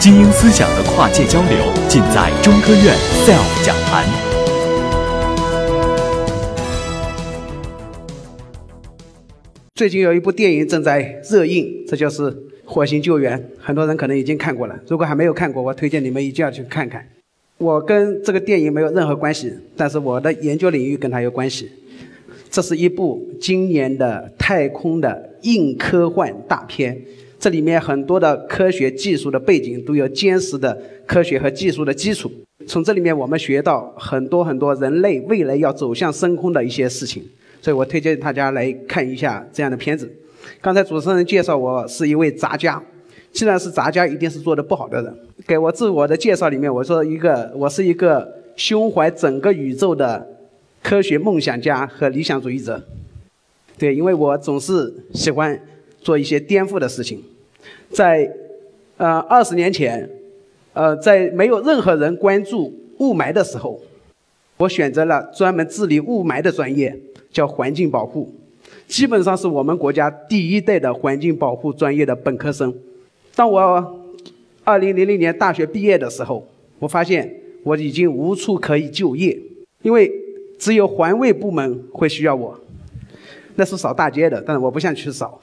精英思想的跨界交流，尽在中科院 SELF 讲坛。最近有一部电影正在热映，这就是《火星救援》，很多人可能已经看过了。如果还没有看过，我推荐你们一定要去看看。我跟这个电影没有任何关系，但是我的研究领域跟它有关系。这是一部今年的太空的硬科幻大片，这里面很多的科学技术的背景都有坚实的科学和技术的基础。从这里面我们学到很多很多人类未来要走向深空的一些事情，所以我推荐大家来看一下这样的片子。刚才主持人介绍我是一位杂家，既然是杂家，一定是做的不好的人。给我自我的介绍里面，我说一个我是一个胸怀整个宇宙的。科学梦想家和理想主义者，对，因为我总是喜欢做一些颠覆的事情。在呃二十年前，呃在没有任何人关注雾霾的时候，我选择了专门治理雾霾的专业，叫环境保护。基本上是我们国家第一代的环境保护专业的本科生。当我二零零零年大学毕业的时候，我发现我已经无处可以就业，因为。只有环卫部门会需要我，那是扫大街的，但是我不想去扫，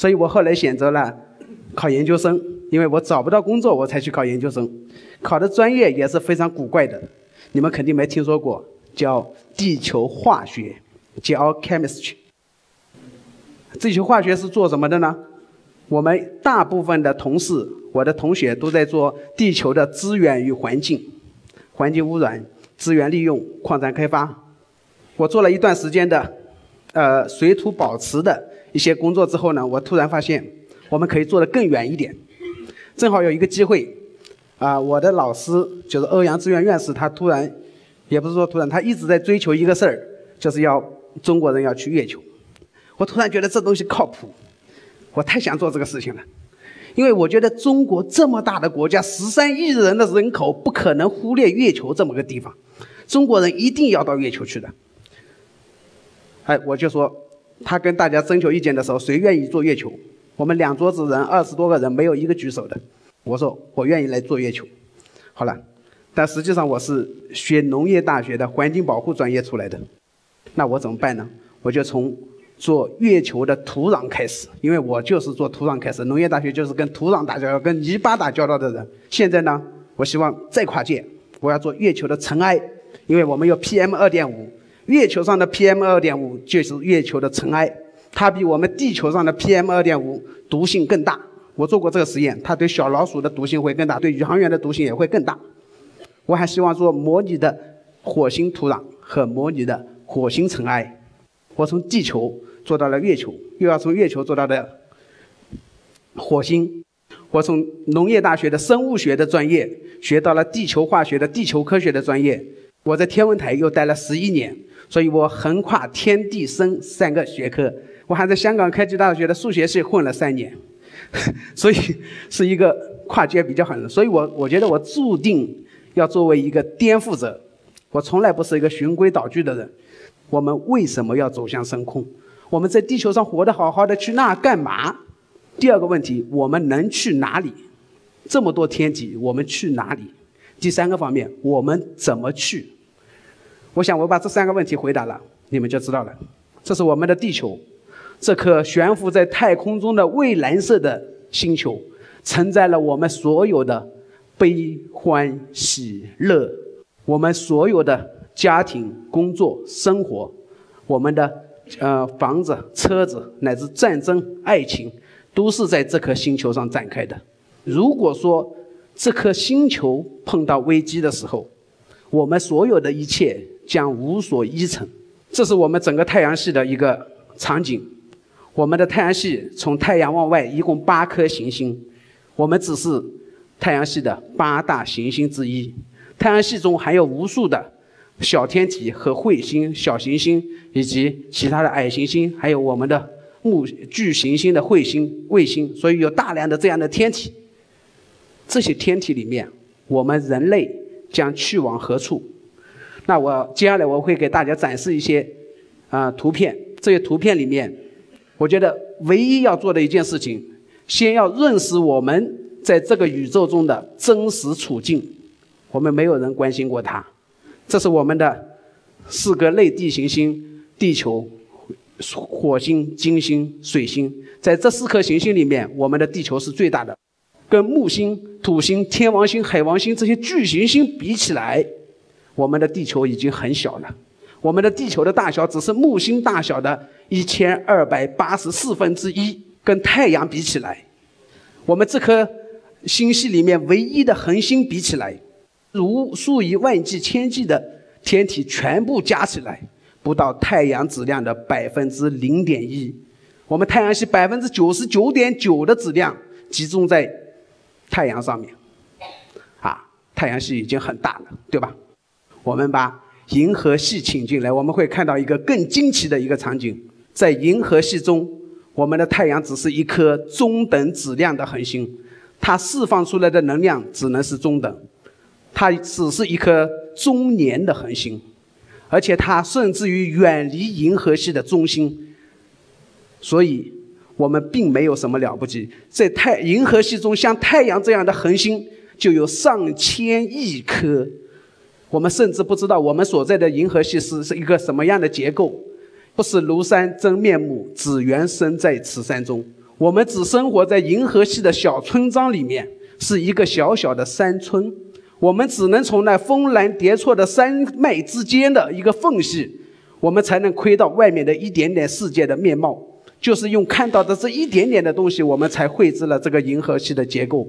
所以我后来选择了考研究生，因为我找不到工作，我才去考研究生。考的专业也是非常古怪的，你们肯定没听说过，叫地球化学 （Geochemistry）。地球化学是做什么的呢？我们大部分的同事，我的同学都在做地球的资源与环境，环境污染。资源利用、矿产开发，我做了一段时间的，呃，水土保持的一些工作之后呢，我突然发现我们可以做得更远一点。正好有一个机会，啊，我的老师就是欧阳志远院士，他突然，也不是说突然，他一直在追求一个事儿，就是要中国人要去月球。我突然觉得这东西靠谱，我太想做这个事情了。因为我觉得中国这么大的国家，十三亿人的人口，不可能忽略月球这么个地方。中国人一定要到月球去的。哎，我就说，他跟大家征求意见的时候，谁愿意坐月球？我们两桌子人，二十多个人，没有一个举手的。我说我愿意来坐月球。好了，但实际上我是学农业大学的环境保护专业出来的，那我怎么办呢？我就从做月球的土壤开始，因为我就是做土壤开始。农业大学就是跟土壤打交道、跟泥巴打交道的人。现在呢，我希望再跨界，我要做月球的尘埃。因为我们有 PM 二点五，月球上的 PM 二点五就是月球的尘埃，它比我们地球上的 PM 二点五毒性更大。我做过这个实验，它对小老鼠的毒性会更大，对宇航员的毒性也会更大。我还希望做模拟的火星土壤和模拟的火星尘埃。我从地球做到了月球，又要从月球做到的火星。我从农业大学的生物学的专业学到了地球化学的地球科学的专业。我在天文台又待了十一年，所以我横跨天地生三个学科。我还在香港科技大学的数学系混了三年，所以是一个跨界比较狠的。所以我我觉得我注定要作为一个颠覆者。我从来不是一个循规蹈矩的人。我们为什么要走向深空？我们在地球上活得好好的，去那干嘛？第二个问题，我们能去哪里？这么多天体，我们去哪里？第三个方面，我们怎么去？我想我把这三个问题回答了，你们就知道了。这是我们的地球，这颗悬浮在太空中的蔚蓝色的星球，承载了我们所有的悲欢喜乐，我们所有的家庭、工作、生活，我们的呃房子、车子，乃至战争、爱情，都是在这颗星球上展开的。如果说，这颗星球碰到危机的时候，我们所有的一切将无所依存。这是我们整个太阳系的一个场景。我们的太阳系从太阳往外一共八颗行星，我们只是太阳系的八大行星之一。太阳系中还有无数的小天体和彗星、小行星以及其他的矮行星，还有我们的木巨行星的彗星、卫星，所以有大量的这样的天体。这些天体里面，我们人类将去往何处？那我接下来我会给大家展示一些啊图片。这些图片里面，我觉得唯一要做的一件事情，先要认识我们在这个宇宙中的真实处境，我们没有人关心过它。这是我们的四个类地行星：地球、火星、金星、水星。在这四颗行星里面，我们的地球是最大的。跟木星、土星、天王星、海王星这些巨行星比起来，我们的地球已经很小了。我们的地球的大小只是木星大小的一千二百八十四分之一，跟太阳比起来，我们这颗星系里面唯一的恒星比起来，如数以万计、千计的天体全部加起来，不到太阳质量的百分之零点一。我们太阳系百分之九十九点九的质量集中在。太阳上面，啊，太阳系已经很大了，对吧？我们把银河系请进来，我们会看到一个更惊奇的一个场景。在银河系中，我们的太阳只是一颗中等质量的恒星，它释放出来的能量只能是中等，它只是一颗中年的恒星，而且它甚至于远离银河系的中心，所以。我们并没有什么了不起，在太银河系中，像太阳这样的恒星就有上千亿颗。我们甚至不知道我们所在的银河系是是一个什么样的结构。不是庐山真面目，只缘身在此山中。我们只生活在银河系的小村庄里面，是一个小小的山村。我们只能从那峰峦叠错的山脉之间的一个缝隙，我们才能窥到外面的一点点世界的面貌。就是用看到的这一点点的东西，我们才绘制了这个银河系的结构，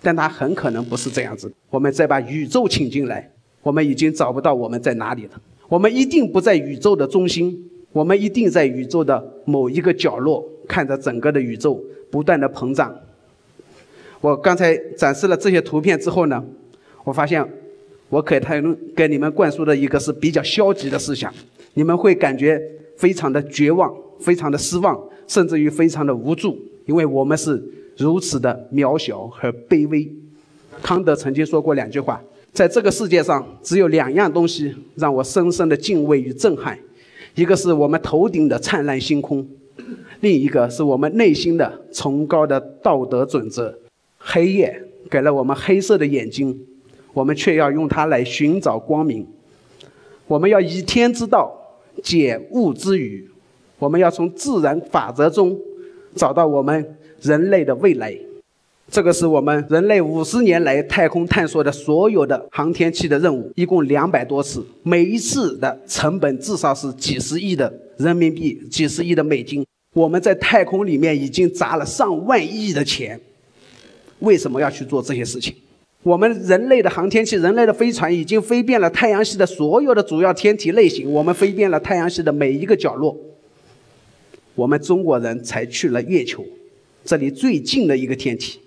但它很可能不是这样子。我们再把宇宙请进来，我们已经找不到我们在哪里了。我们一定不在宇宙的中心，我们一定在宇宙的某一个角落，看着整个的宇宙不断的膨胀。我刚才展示了这些图片之后呢，我发现我可能给你们灌输的一个是比较消极的思想，你们会感觉非常的绝望。非常的失望，甚至于非常的无助，因为我们是如此的渺小和卑微。康德曾经说过两句话：在这个世界上，只有两样东西让我深深的敬畏与震撼，一个是我们头顶的灿烂星空，另一个是我们内心的崇高的道德准则。黑夜给了我们黑色的眼睛，我们却要用它来寻找光明。我们要以天之道解物之语。我们要从自然法则中找到我们人类的未来，这个是我们人类五十年来太空探索的所有的航天器的任务，一共两百多次，每一次的成本至少是几十亿的人民币，几十亿的美金。我们在太空里面已经砸了上万亿的钱，为什么要去做这些事情？我们人类的航天器、人类的飞船已经飞遍了太阳系的所有的主要天体类型，我们飞遍了太阳系的每一个角落。我们中国人才去了月球，这里最近的一个天体，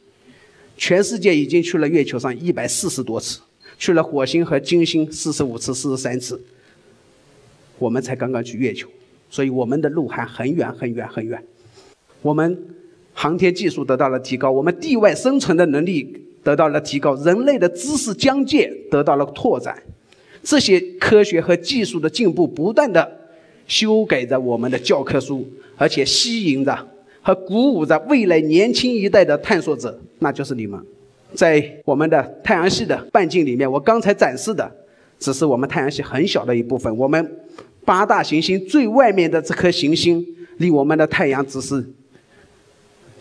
全世界已经去了月球上一百四十多次，去了火星和金星四十五次、四十三次，我们才刚刚去月球，所以我们的路还很远很远很远。我们航天技术得到了提高，我们地外生存的能力得到了提高，人类的知识疆界得到了拓展，这些科学和技术的进步不断的修改着我们的教科书。而且吸引着和鼓舞着未来年轻一代的探索者，那就是你们。在我们的太阳系的半径里面，我刚才展示的只是我们太阳系很小的一部分。我们八大行星最外面的这颗行星，离我们的太阳只是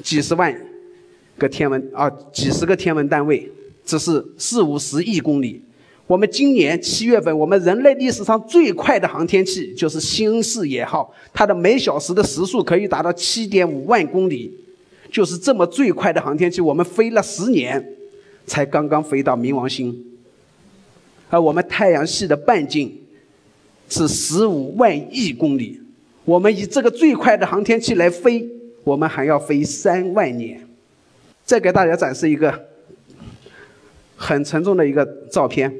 几十万个天文啊，几十个天文单位，只是四五十亿公里。我们今年七月份，我们人类历史上最快的航天器就是新视野号，它的每小时的时速可以达到七点五万公里，就是这么最快的航天器，我们飞了十年，才刚刚飞到冥王星。而我们太阳系的半径是十五万亿公里，我们以这个最快的航天器来飞，我们还要飞三万年。再给大家展示一个很沉重的一个照片。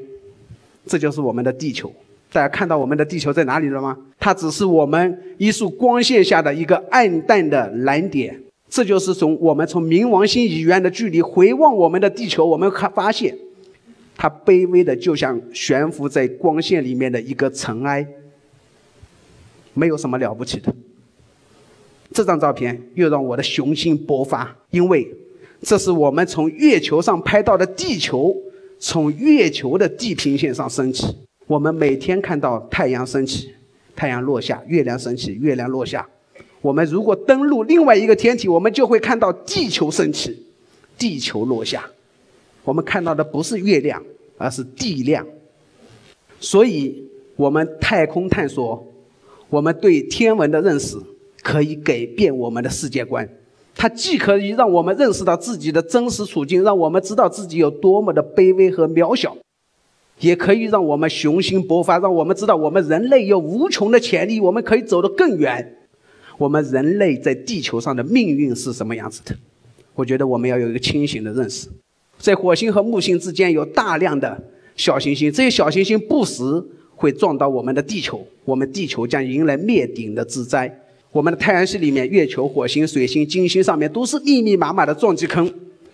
这就是我们的地球，大家看到我们的地球在哪里了吗？它只是我们一束光线下的一个暗淡的蓝点。这就是从我们从冥王星以远的距离回望我们的地球，我们看发现，它卑微的就像悬浮在光线里面的一个尘埃，没有什么了不起的。这张照片又让我的雄心勃发，因为这是我们从月球上拍到的地球，从月球的地平线上升起。我们每天看到太阳升起、太阳落下，月亮升起、月亮落下。我们如果登陆另外一个天体，我们就会看到地球升起、地球落下。我们看到的不是月亮，而是地亮。所以，我们太空探索，我们对天文的认识，可以改变我们的世界观。它既可以让我们认识到自己的真实处境，让我们知道自己有多么的卑微和渺小，也可以让我们雄心勃发，让我们知道我们人类有无穷的潜力，我们可以走得更远。我们人类在地球上的命运是什么样子的？我觉得我们要有一个清醒的认识。在火星和木星之间有大量的小行星，这些小行星不时会撞到我们的地球，我们地球将迎来灭顶的之灾。我们的太阳系里面，月球、火星、水星、金星上面都是密密麻麻的撞击坑，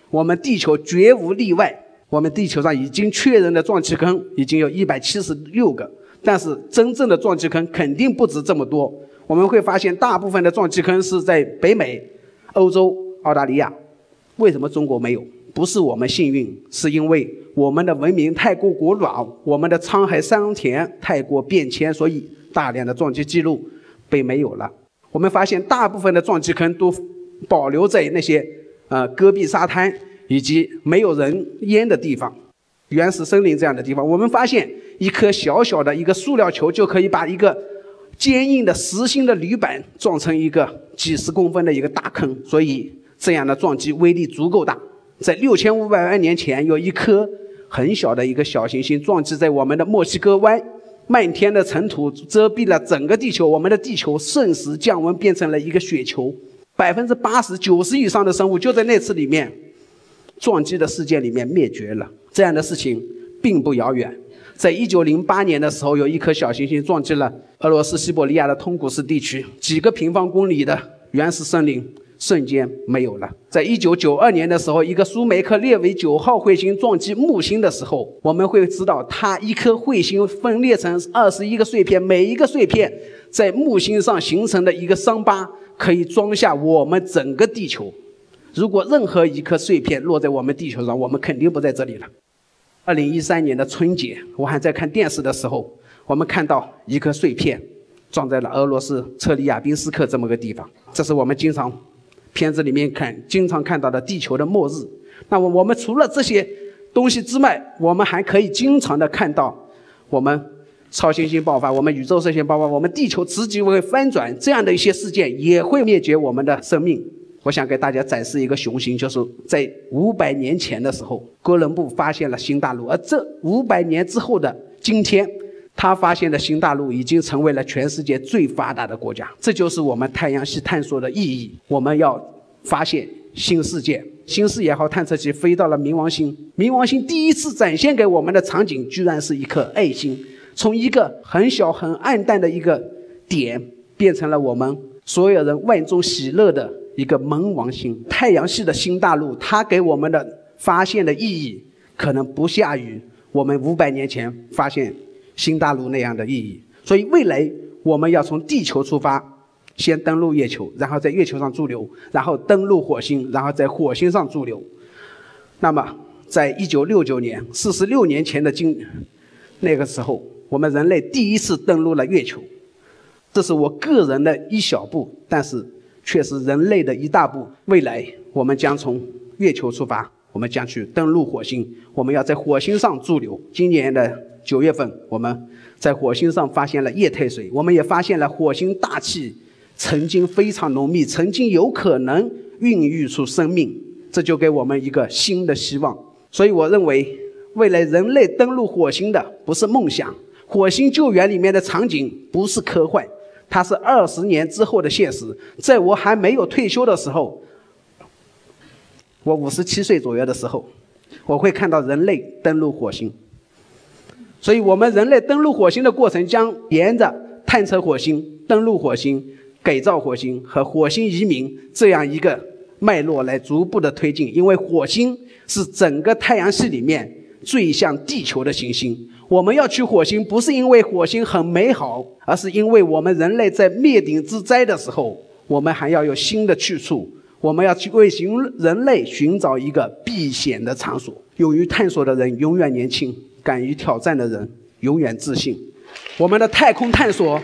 我们地球绝无例外。我们地球上已经确认的撞击坑已经有一百七十六个，但是真正的撞击坑肯定不止这么多。我们会发现，大部分的撞击坑是在北美、欧洲、澳大利亚。为什么中国没有？不是我们幸运，是因为我们的文明太过古老，我们的沧海桑田太过变迁，所以大量的撞击记录被没有了。我们发现，大部分的撞击坑都保留在那些呃戈壁沙滩以及没有人烟的地方、原始森林这样的地方。我们发现，一颗小小的一个塑料球就可以把一个坚硬的实心的铝板撞成一个几十公分的一个大坑。所以，这样的撞击威力足够大。在六千五百万年前，有一颗很小的一个小行星撞击在我们的墨西哥湾。漫天的尘土遮蔽了整个地球，我们的地球瞬时降温，变成了一个雪球。百分之八十九十以上的生物就在那次里面撞击的事件里面灭绝了。这样的事情并不遥远，在一九零八年的时候，有一颗小行星撞击了俄罗斯西伯利亚的通古斯地区，几个平方公里的原始森林。瞬间没有了。在一九九二年的时候，一个苏梅克列维九号彗星撞击木星的时候，我们会知道，它一颗彗星分裂成二十一个碎片，每一个碎片在木星上形成的一个伤疤，可以装下我们整个地球。如果任何一颗碎片落在我们地球上，我们肯定不在这里了。二零一三年的春节，我还在看电视的时候，我们看到一颗碎片撞在了俄罗斯车里亚宾斯克这么个地方，这是我们经常。片子里面看，经常看到的地球的末日。那么我们除了这些东西之外，我们还可以经常的看到我们超新星爆发，我们宇宙射线爆发，我们地球磁极会翻转这样的一些事件，也会灭绝我们的生命。我想给大家展示一个雄心，就是在五百年前的时候，哥伦布发现了新大陆，而这五百年之后的今天。他发现的新大陆已经成为了全世界最发达的国家，这就是我们太阳系探索的意义。我们要发现新世界，新视野号探测器飞到了冥王星。冥王星第一次展现给我们的场景，居然是一颗爱心，从一个很小很暗淡的一个点，变成了我们所有人万众喜乐的一个冥王星。太阳系的新大陆，它给我们的发现的意义，可能不下于我们五百年前发现。新大陆那样的意义，所以未来我们要从地球出发，先登陆月球，然后在月球上驻留，然后登陆火星，然后在火星上驻留。那么，在一九六九年，四十六年前的今那个时候，我们人类第一次登陆了月球。这是我个人的一小步，但是却是人类的一大步。未来我们将从月球出发，我们将去登陆火星，我们要在火星上驻留。今年的。九月份，我们在火星上发现了液态水，我们也发现了火星大气曾经非常浓密，曾经有可能孕育出生命，这就给我们一个新的希望。所以，我认为未来人类登陆火星的不是梦想，火星救援里面的场景不是科幻，它是二十年之后的现实。在我还没有退休的时候，我五十七岁左右的时候，我会看到人类登陆火星。所以，我们人类登陆火星的过程将沿着探测火星、登陆火星、改造火星和火星移民这样一个脉络来逐步的推进。因为火星是整个太阳系里面最像地球的行星。我们要去火星，不是因为火星很美好，而是因为我们人类在灭顶之灾的时候，我们还要有新的去处。我们要去为寻人类寻找一个避险的场所。勇于探索的人永远年轻，敢于挑战的人永远自信。我们的太空探索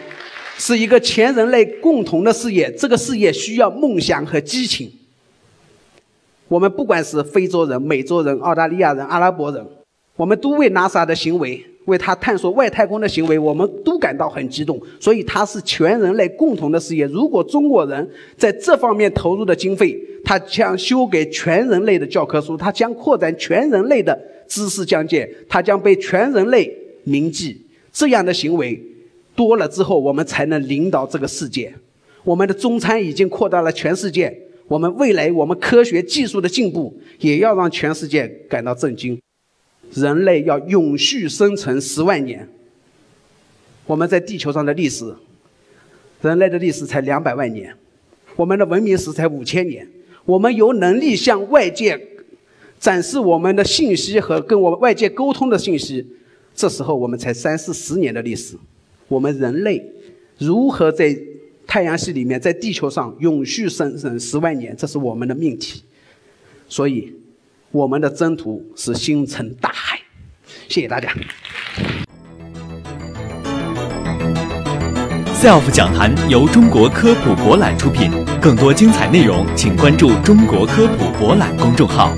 是一个全人类共同的事业，这个事业需要梦想和激情。我们不管是非洲人、美洲人、澳大利亚人、阿拉伯人，我们都为 NASA 的行为。为他探索外太空的行为，我们都感到很激动。所以，它是全人类共同的事业。如果中国人在这方面投入的经费，他将修改全人类的教科书，他将扩展全人类的知识疆界，他将被全人类铭记。这样的行为多了之后，我们才能领导这个世界。我们的中餐已经扩大了全世界，我们未来我们科学技术的进步，也要让全世界感到震惊。人类要永续生存十万年，我们在地球上的历史，人类的历史才两百万年，我们的文明史才五千年，我们有能力向外界展示我们的信息和跟我们外界沟通的信息，这时候我们才三四十年的历史，我们人类如何在太阳系里面，在地球上永续生存十万年，这是我们的命题，所以。我们的征途是星辰大海，谢谢大家。SELF 讲坛由中国科普博览出品，更多精彩内容，请关注中国科普博览公众号。